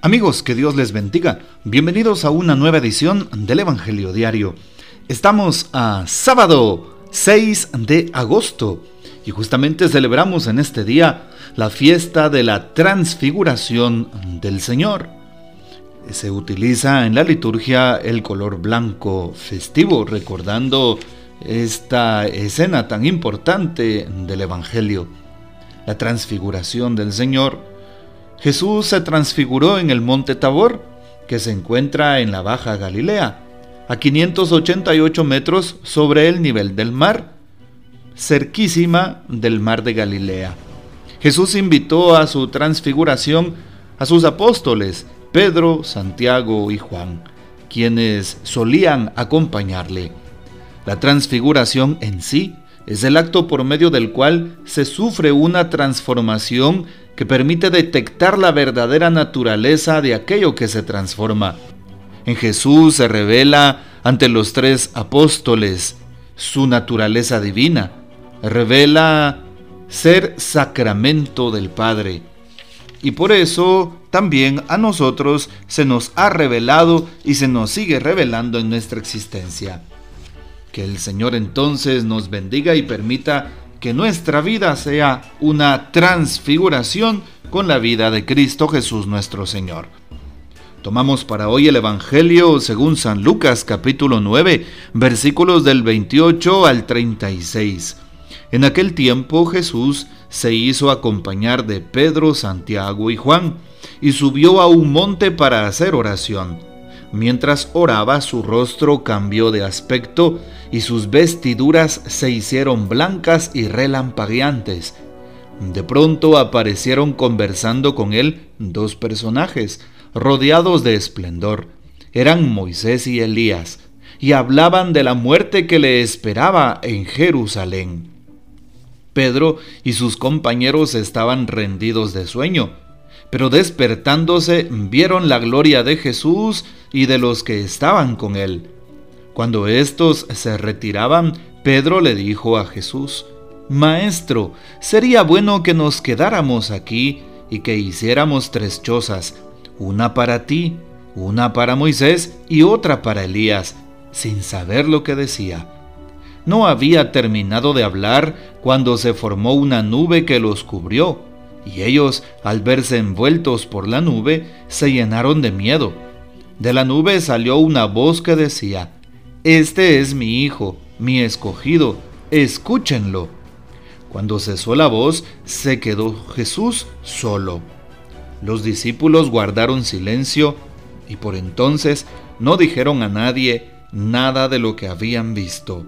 Amigos, que Dios les bendiga. Bienvenidos a una nueva edición del Evangelio Diario. Estamos a sábado 6 de agosto y justamente celebramos en este día la fiesta de la transfiguración del Señor. Se utiliza en la liturgia el color blanco festivo, recordando esta escena tan importante del Evangelio. La transfiguración del Señor Jesús se transfiguró en el monte Tabor, que se encuentra en la Baja Galilea, a 588 metros sobre el nivel del mar, cerquísima del mar de Galilea. Jesús invitó a su transfiguración a sus apóstoles, Pedro, Santiago y Juan, quienes solían acompañarle. La transfiguración en sí es el acto por medio del cual se sufre una transformación que permite detectar la verdadera naturaleza de aquello que se transforma. En Jesús se revela ante los tres apóstoles su naturaleza divina, revela ser sacramento del Padre. Y por eso también a nosotros se nos ha revelado y se nos sigue revelando en nuestra existencia. Que el Señor entonces nos bendiga y permita que nuestra vida sea una transfiguración con la vida de Cristo Jesús nuestro Señor. Tomamos para hoy el Evangelio según San Lucas capítulo 9 versículos del 28 al 36. En aquel tiempo Jesús se hizo acompañar de Pedro, Santiago y Juan, y subió a un monte para hacer oración. Mientras oraba su rostro cambió de aspecto y sus vestiduras se hicieron blancas y relampagueantes. De pronto aparecieron conversando con él dos personajes, rodeados de esplendor. Eran Moisés y Elías, y hablaban de la muerte que le esperaba en Jerusalén. Pedro y sus compañeros estaban rendidos de sueño, pero despertándose vieron la gloria de Jesús y de los que estaban con él. Cuando éstos se retiraban, Pedro le dijo a Jesús, Maestro, sería bueno que nos quedáramos aquí y que hiciéramos tres chozas, una para ti, una para Moisés y otra para Elías, sin saber lo que decía. No había terminado de hablar cuando se formó una nube que los cubrió, y ellos, al verse envueltos por la nube, se llenaron de miedo. De la nube salió una voz que decía, Este es mi Hijo, mi escogido, escúchenlo. Cuando cesó la voz, se quedó Jesús solo. Los discípulos guardaron silencio y por entonces no dijeron a nadie nada de lo que habían visto.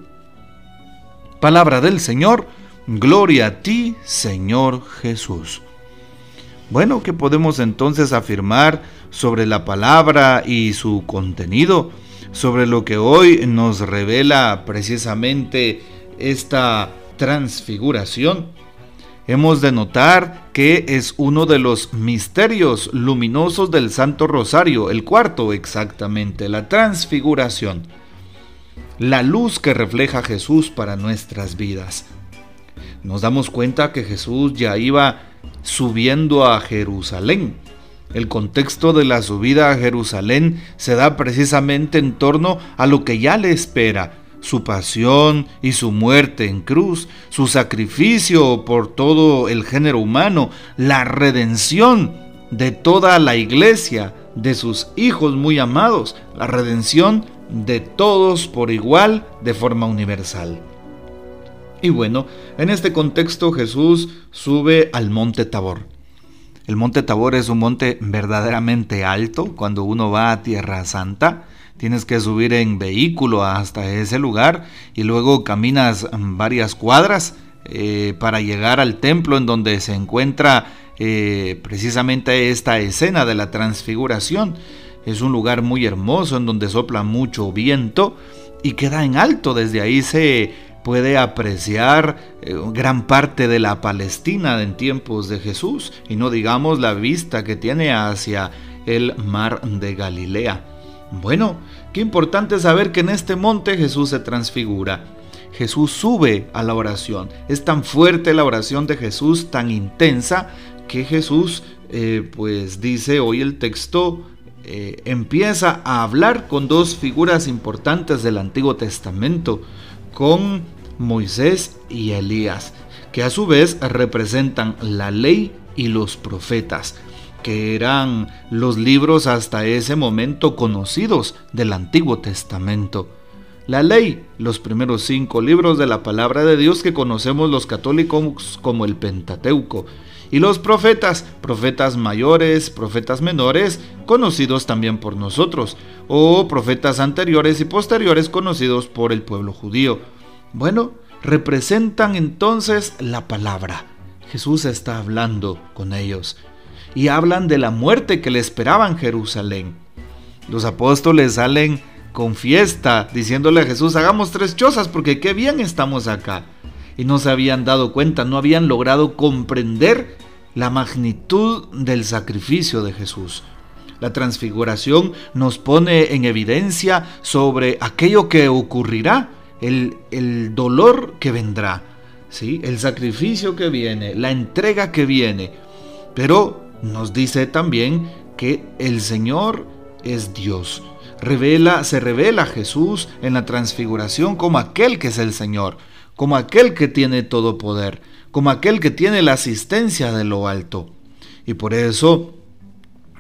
Palabra del Señor, gloria a ti, Señor Jesús. Bueno, ¿qué podemos entonces afirmar sobre la palabra y su contenido? Sobre lo que hoy nos revela precisamente esta transfiguración. Hemos de notar que es uno de los misterios luminosos del Santo Rosario, el cuarto exactamente, la transfiguración. La luz que refleja Jesús para nuestras vidas. Nos damos cuenta que Jesús ya iba subiendo a Jerusalén. El contexto de la subida a Jerusalén se da precisamente en torno a lo que ya le espera, su pasión y su muerte en cruz, su sacrificio por todo el género humano, la redención de toda la iglesia, de sus hijos muy amados, la redención de todos por igual, de forma universal. Y bueno, en este contexto Jesús sube al monte Tabor. El monte Tabor es un monte verdaderamente alto cuando uno va a Tierra Santa. Tienes que subir en vehículo hasta ese lugar y luego caminas varias cuadras eh, para llegar al templo en donde se encuentra eh, precisamente esta escena de la transfiguración. Es un lugar muy hermoso en donde sopla mucho viento y queda en alto. Desde ahí se puede apreciar eh, gran parte de la Palestina en tiempos de Jesús y no digamos la vista que tiene hacia el mar de Galilea. Bueno, qué importante saber que en este monte Jesús se transfigura. Jesús sube a la oración. Es tan fuerte la oración de Jesús, tan intensa, que Jesús eh, pues dice hoy el texto, eh, empieza a hablar con dos figuras importantes del Antiguo Testamento, con Moisés y Elías, que a su vez representan la ley y los profetas, que eran los libros hasta ese momento conocidos del Antiguo Testamento. La ley, los primeros cinco libros de la palabra de Dios que conocemos los católicos como el Pentateuco, y los profetas, profetas mayores, profetas menores, conocidos también por nosotros, o profetas anteriores y posteriores conocidos por el pueblo judío. Bueno, representan entonces la palabra. Jesús está hablando con ellos y hablan de la muerte que le esperaba en Jerusalén. Los apóstoles salen con fiesta diciéndole a Jesús, hagamos tres chozas porque qué bien estamos acá y no se habían dado cuenta, no habían logrado comprender la magnitud del sacrificio de Jesús. La transfiguración nos pone en evidencia sobre aquello que ocurrirá, el, el dolor que vendrá, ¿sí? el sacrificio que viene, la entrega que viene. Pero nos dice también que el Señor es Dios. Revela, se revela Jesús en la transfiguración como aquel que es el Señor como aquel que tiene todo poder, como aquel que tiene la asistencia de lo alto. Y por eso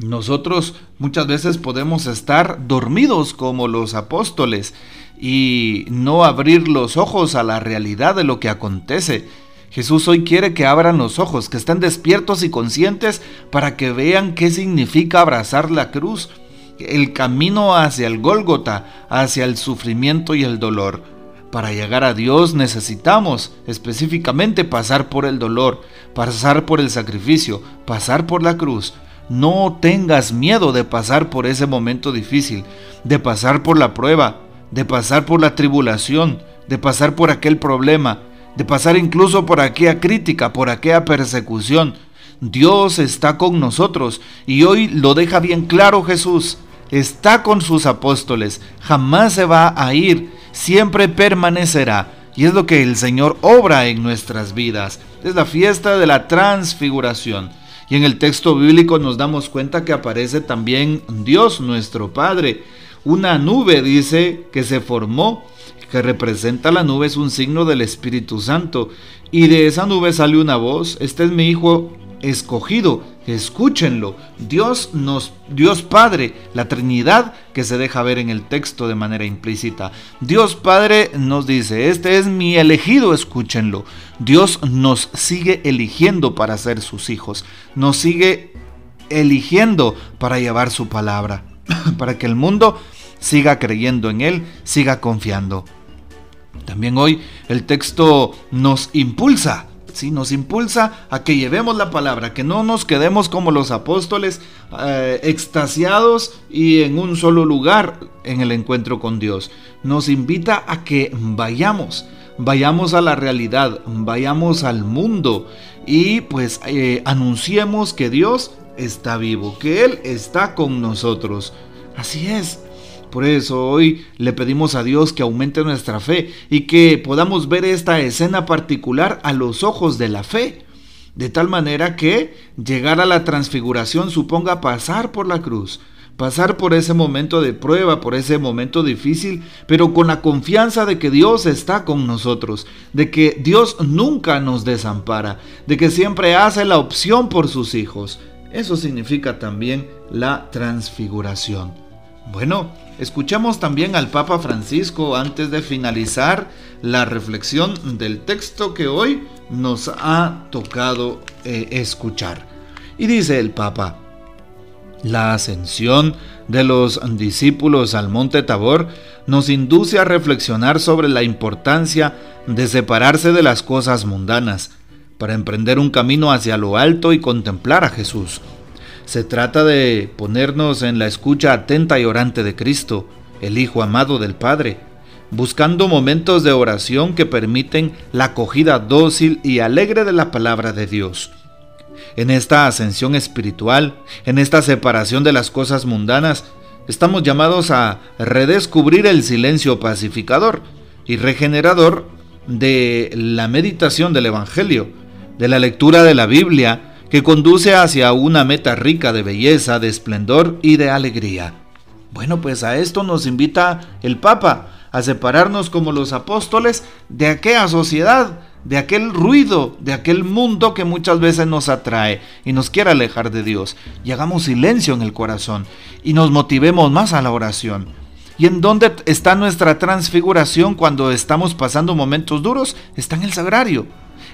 nosotros muchas veces podemos estar dormidos como los apóstoles y no abrir los ojos a la realidad de lo que acontece. Jesús hoy quiere que abran los ojos, que estén despiertos y conscientes para que vean qué significa abrazar la cruz, el camino hacia el Gólgota, hacia el sufrimiento y el dolor. Para llegar a Dios necesitamos específicamente pasar por el dolor, pasar por el sacrificio, pasar por la cruz. No tengas miedo de pasar por ese momento difícil, de pasar por la prueba, de pasar por la tribulación, de pasar por aquel problema, de pasar incluso por aquella crítica, por aquella persecución. Dios está con nosotros y hoy lo deja bien claro Jesús. Está con sus apóstoles, jamás se va a ir siempre permanecerá. Y es lo que el Señor obra en nuestras vidas. Es la fiesta de la transfiguración. Y en el texto bíblico nos damos cuenta que aparece también Dios nuestro Padre. Una nube dice que se formó, que representa la nube, es un signo del Espíritu Santo. Y de esa nube sale una voz, este es mi Hijo escogido, escúchenlo. Dios nos Dios Padre, la Trinidad que se deja ver en el texto de manera implícita. Dios Padre nos dice, "Este es mi elegido, escúchenlo." Dios nos sigue eligiendo para ser sus hijos. Nos sigue eligiendo para llevar su palabra, para que el mundo siga creyendo en él, siga confiando. También hoy el texto nos impulsa nos impulsa a que llevemos la palabra, que no nos quedemos como los apóstoles eh, extasiados y en un solo lugar en el encuentro con Dios. Nos invita a que vayamos, vayamos a la realidad, vayamos al mundo y pues eh, anunciemos que Dios está vivo, que Él está con nosotros. Así es. Por eso hoy le pedimos a Dios que aumente nuestra fe y que podamos ver esta escena particular a los ojos de la fe. De tal manera que llegar a la transfiguración suponga pasar por la cruz, pasar por ese momento de prueba, por ese momento difícil, pero con la confianza de que Dios está con nosotros, de que Dios nunca nos desampara, de que siempre hace la opción por sus hijos. Eso significa también la transfiguración. Bueno, escuchamos también al Papa Francisco antes de finalizar la reflexión del texto que hoy nos ha tocado eh, escuchar. Y dice el Papa, la ascensión de los discípulos al monte Tabor nos induce a reflexionar sobre la importancia de separarse de las cosas mundanas para emprender un camino hacia lo alto y contemplar a Jesús. Se trata de ponernos en la escucha atenta y orante de Cristo, el Hijo amado del Padre, buscando momentos de oración que permiten la acogida dócil y alegre de la palabra de Dios. En esta ascensión espiritual, en esta separación de las cosas mundanas, estamos llamados a redescubrir el silencio pacificador y regenerador de la meditación del Evangelio, de la lectura de la Biblia que conduce hacia una meta rica de belleza, de esplendor y de alegría. Bueno, pues a esto nos invita el Papa, a separarnos como los apóstoles de aquella sociedad, de aquel ruido, de aquel mundo que muchas veces nos atrae y nos quiere alejar de Dios. Y hagamos silencio en el corazón y nos motivemos más a la oración. ¿Y en dónde está nuestra transfiguración cuando estamos pasando momentos duros? Está en el sagrario,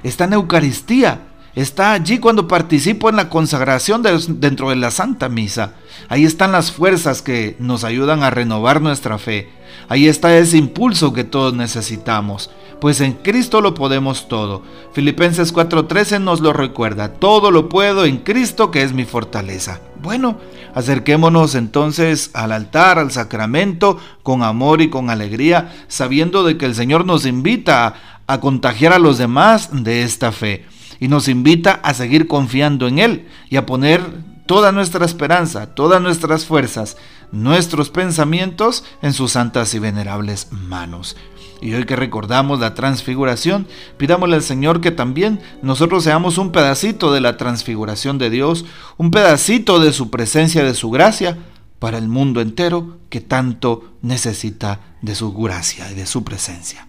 está en Eucaristía, está allí cuando participo en la consagración dentro de la Santa Misa. Ahí están las fuerzas que nos ayudan a renovar nuestra fe. Ahí está ese impulso que todos necesitamos. Pues en Cristo lo podemos todo. Filipenses 4:13 nos lo recuerda. Todo lo puedo en Cristo que es mi fortaleza. Bueno, acerquémonos entonces al altar, al sacramento, con amor y con alegría, sabiendo de que el Señor nos invita a, a contagiar a los demás de esta fe y nos invita a seguir confiando en Él y a poner toda nuestra esperanza, todas nuestras fuerzas, nuestros pensamientos en sus santas y venerables manos. Y hoy que recordamos la transfiguración, pidámosle al Señor que también nosotros seamos un pedacito de la transfiguración de Dios, un pedacito de su presencia, de su gracia, para el mundo entero que tanto necesita de su gracia y de su presencia.